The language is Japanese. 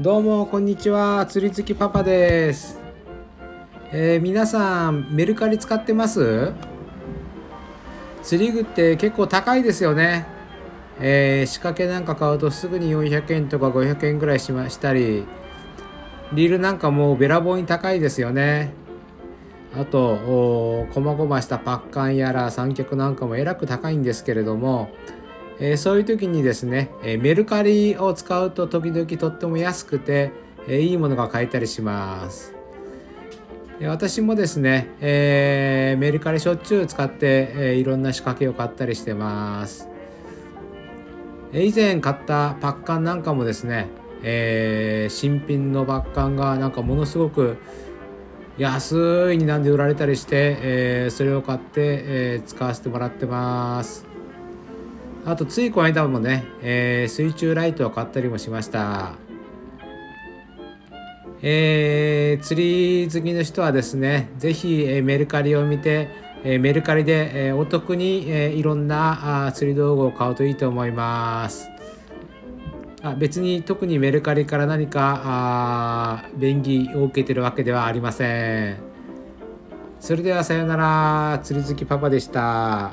どうもこんにちは。釣り好きパパです、えー皆さんメルカリ使ってます？釣り具って結構高いですよね、えー仕掛けなんか買うとすぐに400円とか500円ぐらいしましたりリールなんかもうべらぼうに高いですよね。あと細々したパッカンやら三脚なんかもえらく高いんですけれども、えーそういう時にですね、えメルカリを使うと時々とっても安くて、えいいものが買えたりします。私もですね、えーメルカリしょっちゅう使って、えいろんな仕掛けを買ったりしてます。え以前買ったパッカンなんかもですね、えー新品のパッカンがなんかものすごく安い値段で売られたりして、えーそれを買って、えー使わせてもらってます。あとついこの間もね、えー水中ライトを買ったりもしました。えー釣り好きの人はですね、ぜひ、えーメルカリを見て、えーメルカリで、えーお得に、えーいろんなあ釣り道具を買うといいと思います。あ別に特にメルカリから何かあ便宜を受けてるわけではありません。それではさようなら、釣り好きパパでした。